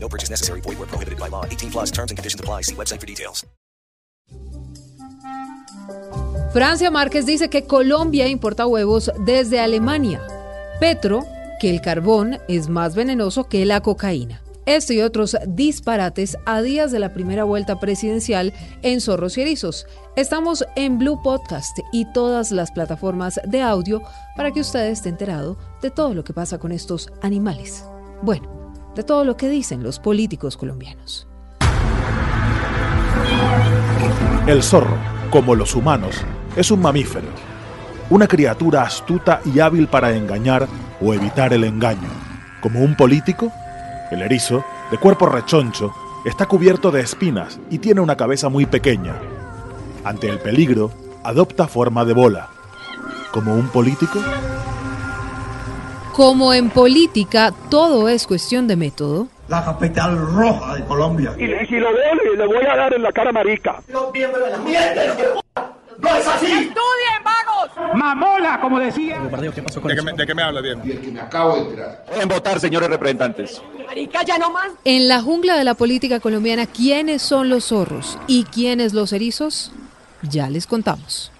No purchase necessary. Void where prohibited by law. 18 plus terms and conditions apply. See website for details. Francia Márquez dice que Colombia importa huevos desde Alemania. Petro, que el carbón es más venenoso que la cocaína. Esto y otros disparates a días de la primera vuelta presidencial en Zorros y Erizos. Estamos en Blue Podcast y todas las plataformas de audio para que usted esté enterado de todo lo que pasa con estos animales. Bueno, de todo lo que dicen los políticos colombianos. El zorro, como los humanos, es un mamífero, una criatura astuta y hábil para engañar o evitar el engaño. Como un político, el erizo, de cuerpo rechoncho, está cubierto de espinas y tiene una cabeza muy pequeña. Ante el peligro, adopta forma de bola. Como un político, Como en política, todo es cuestión de método. la capital roja de Colombia. Y, y si lo veo, le, le voy a dar en la cara marica. Mamola, como decía. ¿De qué me, de qué me habla bien? En votar, señores representantes. En la jungla de la política colombiana, ¿quiénes son los zorros y quiénes los erizos? Ya les contamos.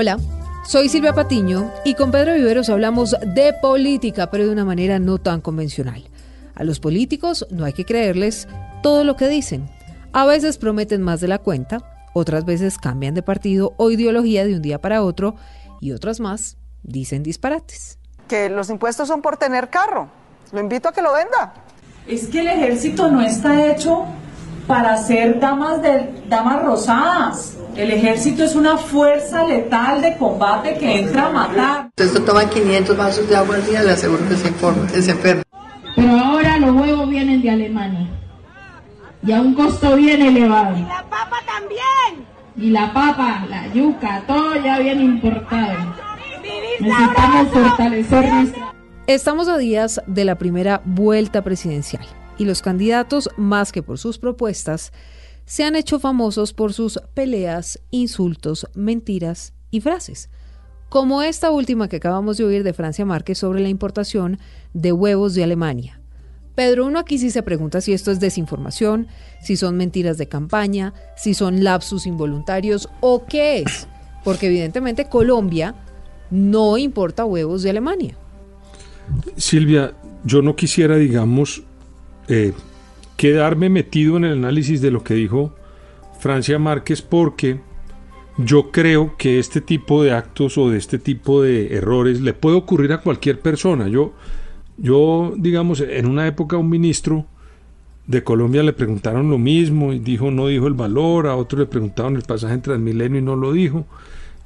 Hola, soy Silvia Patiño y con Pedro Viveros hablamos de política, pero de una manera no tan convencional. A los políticos no hay que creerles todo lo que dicen. A veces prometen más de la cuenta, otras veces cambian de partido o ideología de un día para otro y otras más dicen disparates. que los impuestos son por tener carro. Lo invito a que lo venda. Es que el ejército no está hecho para ser damas de damas rosadas. El ejército es una fuerza letal de combate que entra a matar. Usted toma 500 vasos de agua al día, le aseguro que se, informa, que se enferma. Pero ahora los huevos vienen de Alemania y a un costo bien elevado. Y la papa también. Y la papa, la yuca, todo ya viene importado. Necesitamos fortalecer nuestra Estamos a días de la primera vuelta presidencial y los candidatos, más que por sus propuestas, se han hecho famosos por sus peleas, insultos, mentiras y frases, como esta última que acabamos de oír de Francia Márquez sobre la importación de huevos de Alemania. Pedro, uno aquí sí se pregunta si esto es desinformación, si son mentiras de campaña, si son lapsus involuntarios o qué es, porque evidentemente Colombia no importa huevos de Alemania. Silvia, yo no quisiera, digamos, eh, quedarme metido en el análisis de lo que dijo Francia Márquez porque yo creo que este tipo de actos o de este tipo de errores le puede ocurrir a cualquier persona. Yo, yo digamos, en una época un ministro de Colombia le preguntaron lo mismo y dijo no dijo el valor, a otro le preguntaron el pasaje en Transmilenio y no lo dijo.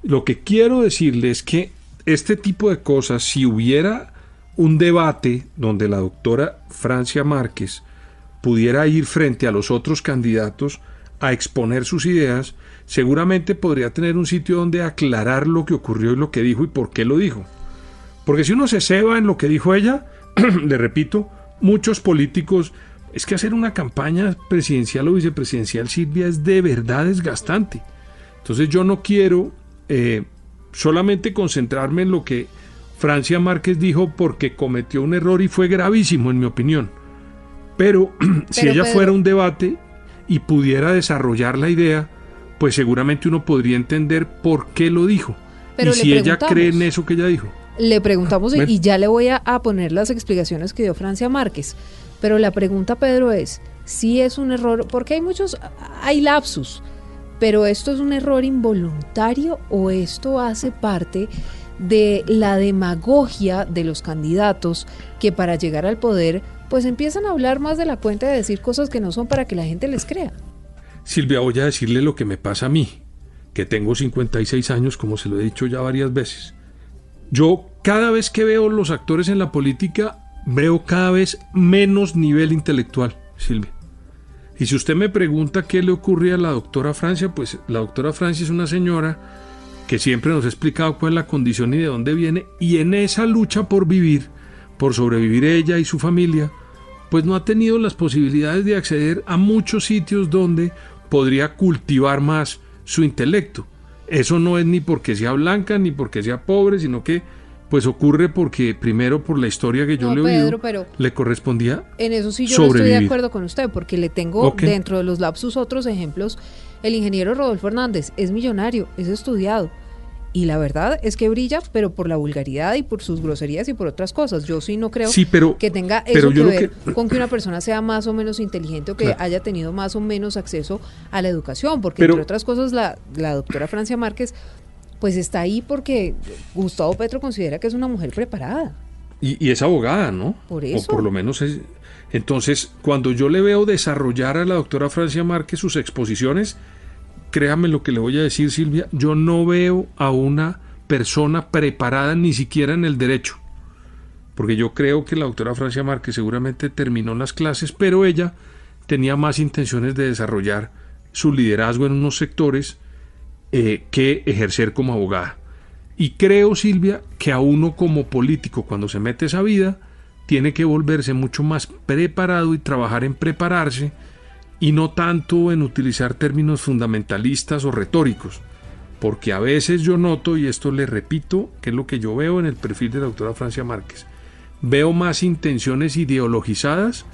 Lo que quiero decirle es que este tipo de cosas, si hubiera un debate donde la doctora Francia Márquez pudiera ir frente a los otros candidatos a exponer sus ideas, seguramente podría tener un sitio donde aclarar lo que ocurrió y lo que dijo y por qué lo dijo. Porque si uno se ceba en lo que dijo ella, le repito, muchos políticos, es que hacer una campaña presidencial o vicepresidencial, Silvia, es de verdad desgastante. Entonces yo no quiero eh, solamente concentrarme en lo que Francia Márquez dijo porque cometió un error y fue gravísimo en mi opinión. Pero, si ella Pedro- fuera un debate y pudiera desarrollar la idea, pues seguramente uno podría entender por qué lo dijo. Pero y si ella cree en eso que ella dijo. Le preguntamos y ya le voy a, a poner las explicaciones que dio Francia Márquez. Pero la pregunta, Pedro, es si es un error, porque hay muchos, hay lapsus, pero esto es un error involuntario o esto hace parte de la demagogia de los candidatos que para llegar al poder pues empiezan a hablar más de la cuenta a decir cosas que no son para que la gente les crea. Silvia, voy a decirle lo que me pasa a mí, que tengo 56 años, como se lo he dicho ya varias veces. Yo cada vez que veo los actores en la política veo cada vez menos nivel intelectual, Silvia. Y si usted me pregunta qué le ocurre a la doctora Francia, pues la doctora Francia es una señora que siempre nos ha explicado cuál es la condición y de dónde viene, y en esa lucha por vivir, por sobrevivir ella y su familia, pues no ha tenido las posibilidades de acceder a muchos sitios donde podría cultivar más su intelecto. Eso no es ni porque sea blanca ni porque sea pobre, sino que pues ocurre porque primero por la historia que yo le he oído le correspondía En eso sí yo no estoy de acuerdo con usted porque le tengo dentro de los lapsus otros ejemplos. El ingeniero Rodolfo Hernández es millonario, es estudiado y la verdad es que brilla, pero por la vulgaridad y por sus groserías y por otras cosas. Yo sí no creo que tenga eso que ver con que una persona sea más o menos inteligente o que haya tenido más o menos acceso a la educación, porque entre otras cosas la, la doctora Francia Márquez pues está ahí porque Gustavo Petro considera que es una mujer preparada. Y, es abogada, ¿no? Por eso. O por lo menos es... Entonces, cuando yo le veo desarrollar a la doctora Francia Márquez sus exposiciones, créame lo que le voy a decir, Silvia, yo no veo a una persona preparada ni siquiera en el derecho. Porque yo creo que la doctora Francia Márquez seguramente terminó las clases, pero ella tenía más intenciones de desarrollar su liderazgo en unos sectores eh, que ejercer como abogada. Y creo, Silvia, que a uno como político, cuando se mete esa vida, tiene que volverse mucho más preparado y trabajar en prepararse y no tanto en utilizar términos fundamentalistas o retóricos, porque a veces yo noto, y esto le repito, que es lo que yo veo en el perfil de la doctora Francia Márquez, veo más intenciones ideologizadas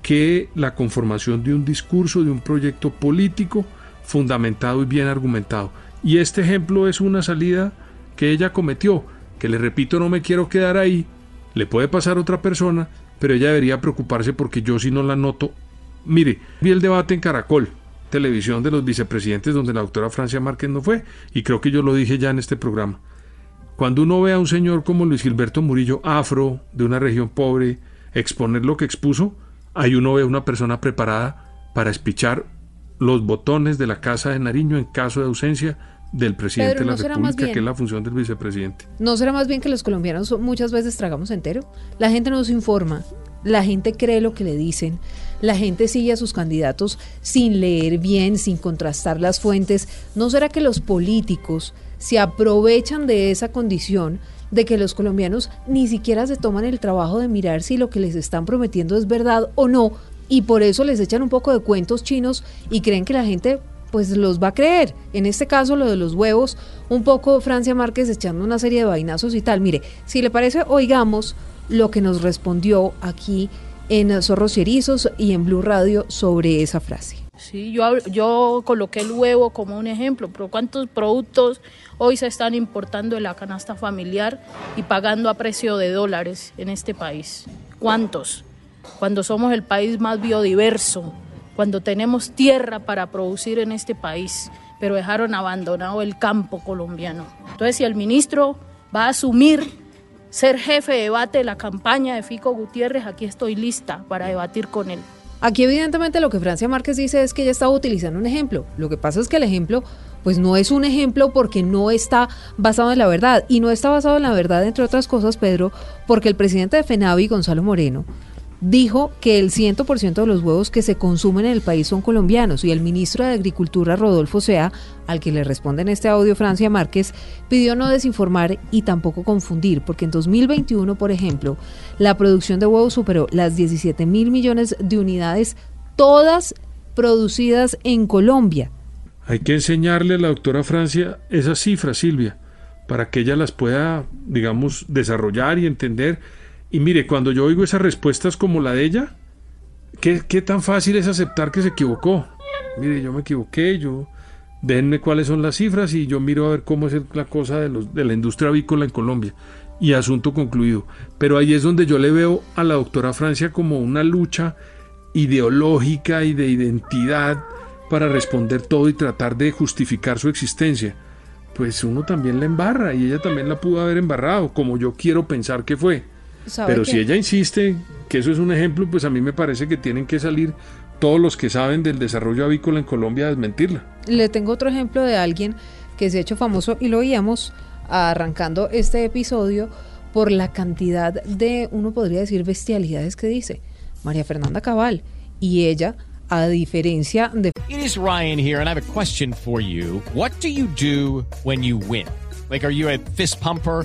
que la conformación de un discurso, de un proyecto político fundamentado y bien argumentado. Y este ejemplo es una salida que ella cometió, que le repito, no me quiero quedar ahí, le puede pasar a otra persona, pero ella debería preocuparse porque yo si no la noto Mire, vi el debate en Caracol, televisión de los vicepresidentes donde la doctora Francia Márquez no fue, y creo que yo lo dije ya en este programa. Cuando uno ve a un señor como Luis Gilberto Murillo, afro, de una región pobre, exponer lo que expuso, ahí uno ve a una persona preparada para espichar los botones de la Casa de Nariño en caso de ausencia del presidente de la República, que es la función del vicepresidente. ¿No será más bien que los colombianos muchas veces tragamos entero? La gente nos informa, la gente cree lo que le dicen, la gente sigue a sus candidatos sin leer bien, sin contrastar las fuentes. ¿No será que los políticos se aprovechan de esa condición de que los colombianos ni siquiera se toman el trabajo de mirar si lo que les están prometiendo es verdad o no? Y por eso les echan un poco de cuentos chinos y creen que la gente pues los va a creer. En este caso, lo de los huevos, un poco Francia Márquez echando una serie de vainazos y tal. Mire, si le parece, oigamos lo que nos respondió aquí en Zorros y Erizos y en Blue Radio sobre esa frase. Sí, yo, yo coloqué el huevo como un ejemplo, pero ¿cuántos productos hoy se están importando en la canasta familiar y pagando a precio de dólares en este país? ¿Cuántos? Cuando somos el país más biodiverso, cuando tenemos tierra para producir en este país, pero dejaron abandonado el campo colombiano. Entonces, si el ministro va a asumir ser jefe de debate de la campaña de Fico Gutiérrez, aquí estoy lista para debatir con él. Aquí evidentemente lo que Francia Márquez dice es que ella estaba utilizando un ejemplo. Lo que pasa es que el ejemplo pues no es un ejemplo porque no está basado en la verdad. Y no está basado en la verdad, entre otras cosas, Pedro, porque el presidente de FENAVI, Gonzalo Moreno, dijo que el 100% de los huevos que se consumen en el país son colombianos y el ministro de Agricultura, Rodolfo Sea, al que le responde en este audio Francia Márquez, pidió no desinformar y tampoco confundir, porque en 2021, por ejemplo, la producción de huevos superó las 17 mil millones de unidades, todas producidas en Colombia. Hay que enseñarle a la doctora Francia esas cifras, Silvia, para que ella las pueda, digamos, desarrollar y entender y mire, cuando yo oigo esas respuestas como la de ella, ¿qué, tan fácil es aceptar que se equivocó? Mire, yo me equivoqué, yo déjenme cuáles son las cifras y yo miro a ver cómo es la cosa de, los, de la industria avícola en Colombia. Y asunto concluido. Pero ahí es donde yo le veo a la doctora Francia como una lucha ideológica y de identidad para responder todo y tratar de justificar su existencia. Pues uno también la embarra y ella también la pudo haber embarrado, como yo quiero pensar que fue. Pero si ella insiste que eso es un ejemplo, pues a mí me parece que tienen que salir todos los que saben del desarrollo avícola en Colombia a desmentirla. Le tengo otro ejemplo de alguien que se ha hecho famoso y lo oíamos arrancando este episodio por la cantidad de, uno podría decir, bestialidades que dice María Fernanda Cabal. Y ella, a diferencia de... It is Ryan here and I have a question for you. What do you do when you win? Like, are you a fist pumper?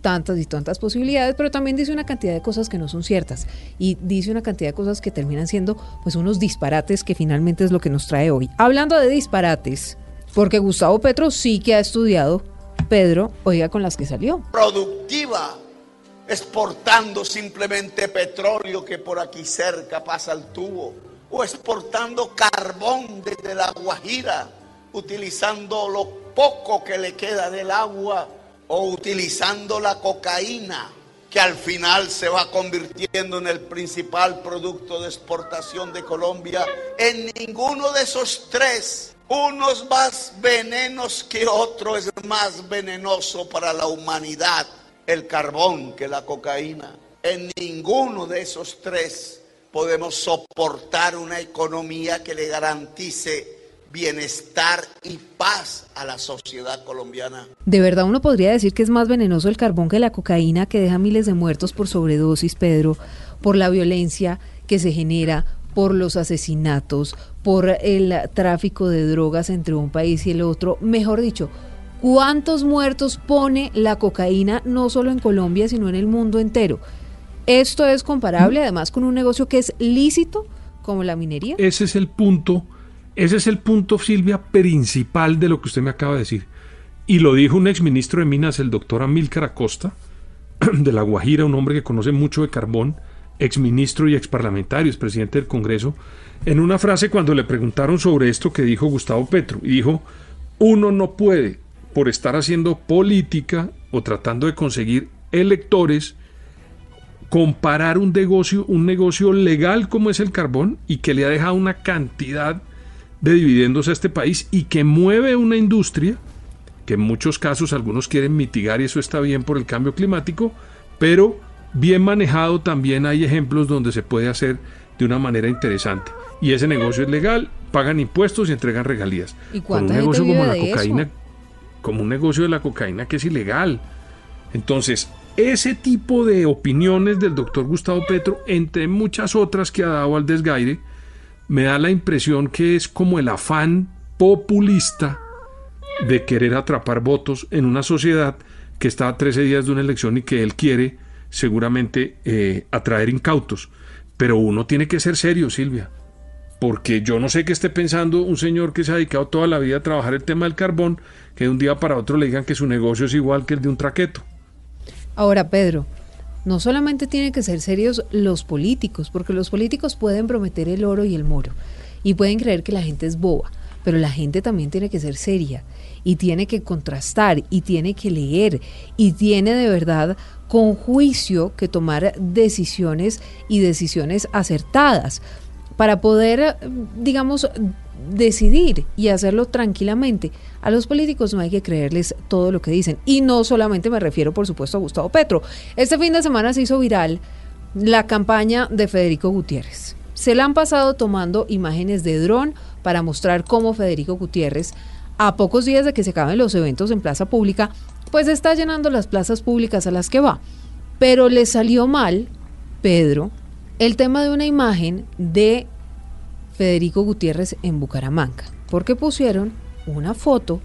tantas y tantas posibilidades, pero también dice una cantidad de cosas que no son ciertas y dice una cantidad de cosas que terminan siendo pues unos disparates que finalmente es lo que nos trae hoy. Hablando de disparates, porque Gustavo Petro sí que ha estudiado, Pedro, oiga con las que salió. Productiva, exportando simplemente petróleo que por aquí cerca pasa el tubo, o exportando carbón desde la Guajira, utilizando lo poco que le queda del agua o utilizando la cocaína, que al final se va convirtiendo en el principal producto de exportación de Colombia, en ninguno de esos tres, unos más venenos que otro, es más venenoso para la humanidad el carbón que la cocaína. En ninguno de esos tres podemos soportar una economía que le garantice bienestar y paz a la sociedad colombiana. De verdad uno podría decir que es más venenoso el carbón que la cocaína que deja miles de muertos por sobredosis, Pedro, por la violencia que se genera, por los asesinatos, por el tráfico de drogas entre un país y el otro. Mejor dicho, ¿cuántos muertos pone la cocaína no solo en Colombia, sino en el mundo entero? Esto es comparable además con un negocio que es lícito como la minería. Ese es el punto ese es el punto, Silvia, principal de lo que usted me acaba de decir. Y lo dijo un exministro de Minas, el doctor Amílcar Acosta, de La Guajira, un hombre que conoce mucho de carbón, exministro y exparlamentario, es presidente del Congreso, en una frase cuando le preguntaron sobre esto que dijo Gustavo Petro. Y dijo, uno no puede, por estar haciendo política o tratando de conseguir electores, comparar un negocio, un negocio legal como es el carbón y que le ha dejado una cantidad de dividendos a este país y que mueve una industria que en muchos casos algunos quieren mitigar y eso está bien por el cambio climático, pero bien manejado también hay ejemplos donde se puede hacer de una manera interesante. Y ese negocio es legal, pagan impuestos y entregan regalías. ¿Y Con un negocio como la cocaína, como un negocio de la cocaína que es ilegal. Entonces, ese tipo de opiniones del doctor Gustavo Petro, entre muchas otras que ha dado al desgaire, me da la impresión que es como el afán populista de querer atrapar votos en una sociedad que está a 13 días de una elección y que él quiere seguramente eh, atraer incautos. Pero uno tiene que ser serio, Silvia, porque yo no sé qué esté pensando un señor que se ha dedicado toda la vida a trabajar el tema del carbón, que de un día para otro le digan que su negocio es igual que el de un traqueto. Ahora, Pedro, no solamente tienen que ser serios los políticos, porque los políticos pueden prometer el oro y el moro y pueden creer que la gente es boba, pero la gente también tiene que ser seria y tiene que contrastar y tiene que leer y tiene de verdad con juicio que tomar decisiones y decisiones acertadas. Para poder, digamos, decidir y hacerlo tranquilamente. A los políticos no hay que creerles todo lo que dicen. Y no solamente me refiero, por supuesto, a Gustavo Petro. Este fin de semana se hizo viral la campaña de Federico Gutiérrez. Se la han pasado tomando imágenes de dron para mostrar cómo Federico Gutiérrez, a pocos días de que se acaben los eventos en plaza pública, pues está llenando las plazas públicas a las que va. Pero le salió mal, Pedro, el tema de una imagen de Federico Gutiérrez en Bucaramanga, porque pusieron una foto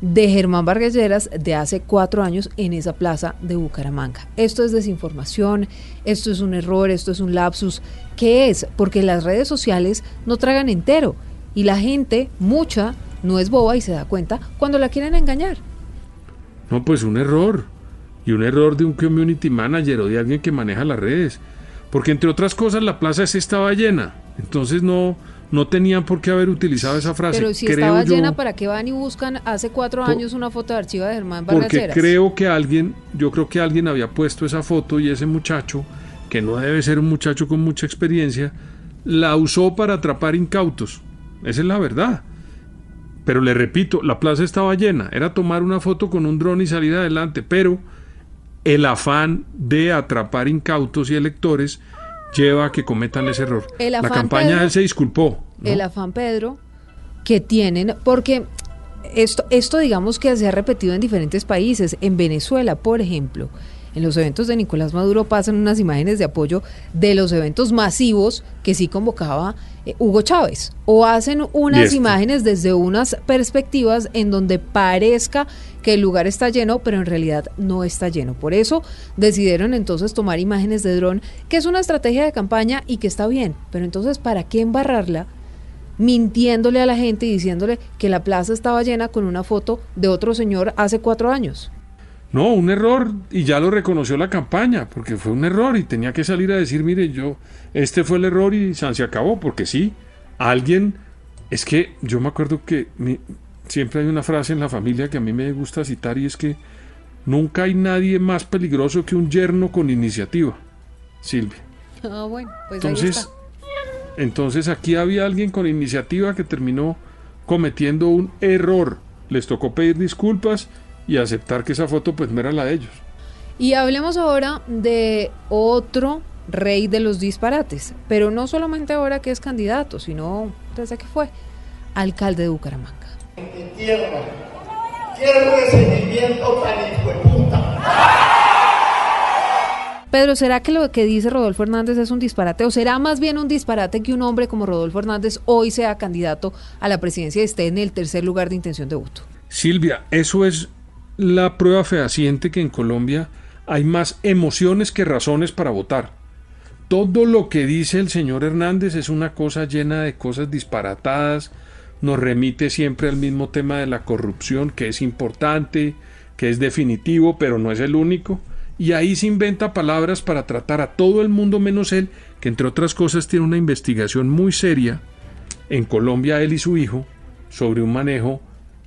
de Germán Vargas de hace cuatro años en esa plaza de Bucaramanga. Esto es desinformación, esto es un error, esto es un lapsus. ¿Qué es? Porque las redes sociales no tragan entero y la gente, mucha, no es boba y se da cuenta cuando la quieren engañar. No, pues un error. Y un error de un community manager o de alguien que maneja las redes. Porque entre otras cosas la plaza estaba llena. Entonces no, no tenían por qué haber utilizado esa frase. Pero si estaba llena, ¿para qué van y buscan hace cuatro años una foto de archivo de Germán Porque creo que alguien, yo creo que alguien había puesto esa foto y ese muchacho, que no debe ser un muchacho con mucha experiencia, la usó para atrapar incautos. Esa es la verdad. Pero le repito, la plaza estaba llena, era tomar una foto con un dron y salir adelante, pero el afán de atrapar incautos y electores lleva a que cometan ese error. la campaña él se disculpó. El afán, Pedro, que tienen, porque esto, esto digamos que se ha repetido en diferentes países. En Venezuela, por ejemplo, en los eventos de Nicolás Maduro pasan unas imágenes de apoyo de los eventos masivos que sí convocaba eh, Hugo Chávez. O hacen unas imágenes desde unas perspectivas en donde parezca que el lugar está lleno, pero en realidad no está lleno. Por eso decidieron entonces tomar imágenes de dron, que es una estrategia de campaña y que está bien. Pero entonces, ¿para qué embarrarla? mintiéndole a la gente y diciéndole que la plaza estaba llena con una foto de otro señor hace cuatro años. No, un error y ya lo reconoció la campaña, porque fue un error y tenía que salir a decir, mire, yo, este fue el error y se acabó, porque sí, alguien, es que yo me acuerdo que siempre hay una frase en la familia que a mí me gusta citar y es que nunca hay nadie más peligroso que un yerno con iniciativa, Silvia. Ah, bueno, pues entonces, entonces aquí había alguien con iniciativa que terminó cometiendo un error. Les tocó pedir disculpas y aceptar que esa foto pues no era la de ellos. Y hablemos ahora de otro rey de los disparates, pero no solamente ahora que es candidato, sino desde que fue alcalde de Bucaramanga. Pedro, ¿será que lo que dice Rodolfo Hernández es un disparate o será más bien un disparate que un hombre como Rodolfo Hernández hoy sea candidato a la presidencia y esté en el tercer lugar de intención de voto? Silvia, eso es la prueba fehaciente que en Colombia hay más emociones que razones para votar. Todo lo que dice el señor Hernández es una cosa llena de cosas disparatadas, nos remite siempre al mismo tema de la corrupción, que es importante, que es definitivo, pero no es el único, y ahí se inventa palabras para tratar a todo el mundo menos él, que entre otras cosas tiene una investigación muy seria en Colombia, él y su hijo, sobre un manejo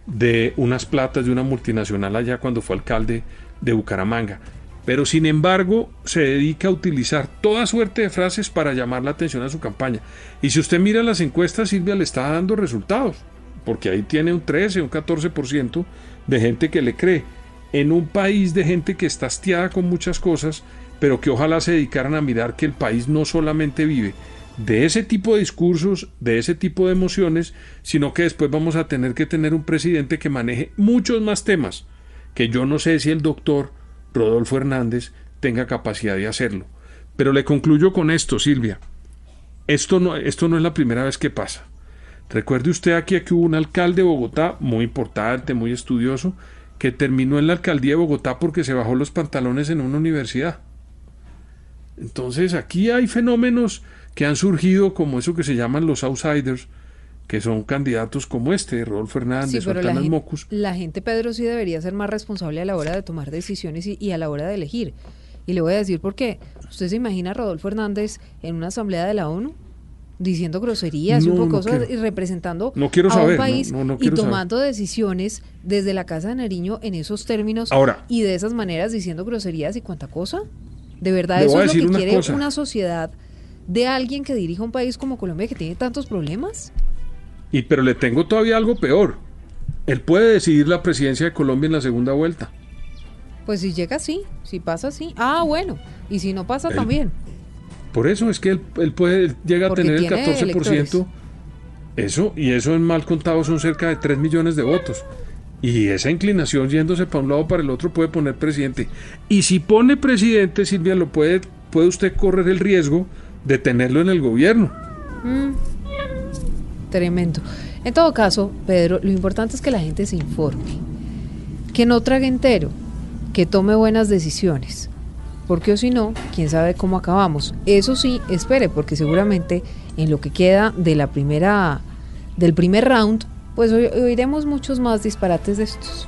de unas platas de una multinacional allá cuando fue alcalde de Bucaramanga. Pero sin embargo se dedica a utilizar toda suerte de frases para llamar la atención a su campaña. Y si usted mira las encuestas, Silvia le está dando resultados, porque ahí tiene un 13, un 14% de gente que le cree. En un país de gente que está hastiada con muchas cosas, pero que ojalá se dedicaran a mirar que el país no solamente vive de ese tipo de discursos, de ese tipo de emociones, sino que después vamos a tener que tener un presidente que maneje muchos más temas, que yo no sé si el doctor Rodolfo Hernández tenga capacidad de hacerlo. Pero le concluyo con esto, Silvia. Esto no, esto no es la primera vez que pasa. Recuerde usted aquí que hubo un alcalde de Bogotá muy importante, muy estudioso, que terminó en la alcaldía de Bogotá porque se bajó los pantalones en una universidad. Entonces aquí hay fenómenos que han surgido como eso que se llaman los outsiders, que son candidatos como este, Rodolfo Fernández o la gente, Mocus. La gente, Pedro, sí debería ser más responsable a la hora de tomar decisiones y, a la hora de elegir. Y le voy a decir por qué. ¿Usted se imagina a Rodolfo Hernández en una asamblea de la ONU? diciendo groserías y un poco cosas y representando a un país y tomando decisiones desde la Casa de Nariño en esos términos y de esas maneras diciendo groserías y cuánta cosa. De verdad, eso es lo que quiere una sociedad de alguien que dirija un país como Colombia que tiene tantos problemas? Y pero le tengo todavía algo peor. Él puede decidir la presidencia de Colombia en la segunda vuelta. Pues si llega así, si pasa así. Ah, bueno. Y si no pasa también. Por eso es que él, él puede llega a tener el 14%. Eso, y eso en mal contado son cerca de 3 millones de votos. Y esa inclinación yéndose para un lado o para el otro puede poner presidente. Y si pone presidente, Silvia, lo puede, puede usted correr el riesgo de tenerlo en el gobierno. Mm. Tremendo. En todo caso, Pedro, lo importante es que la gente se informe, que no trague entero, que tome buenas decisiones, porque o si no, quién sabe cómo acabamos. Eso sí, espere, porque seguramente en lo que queda de la primera, del primer round, pues oiremos muchos más disparates de estos.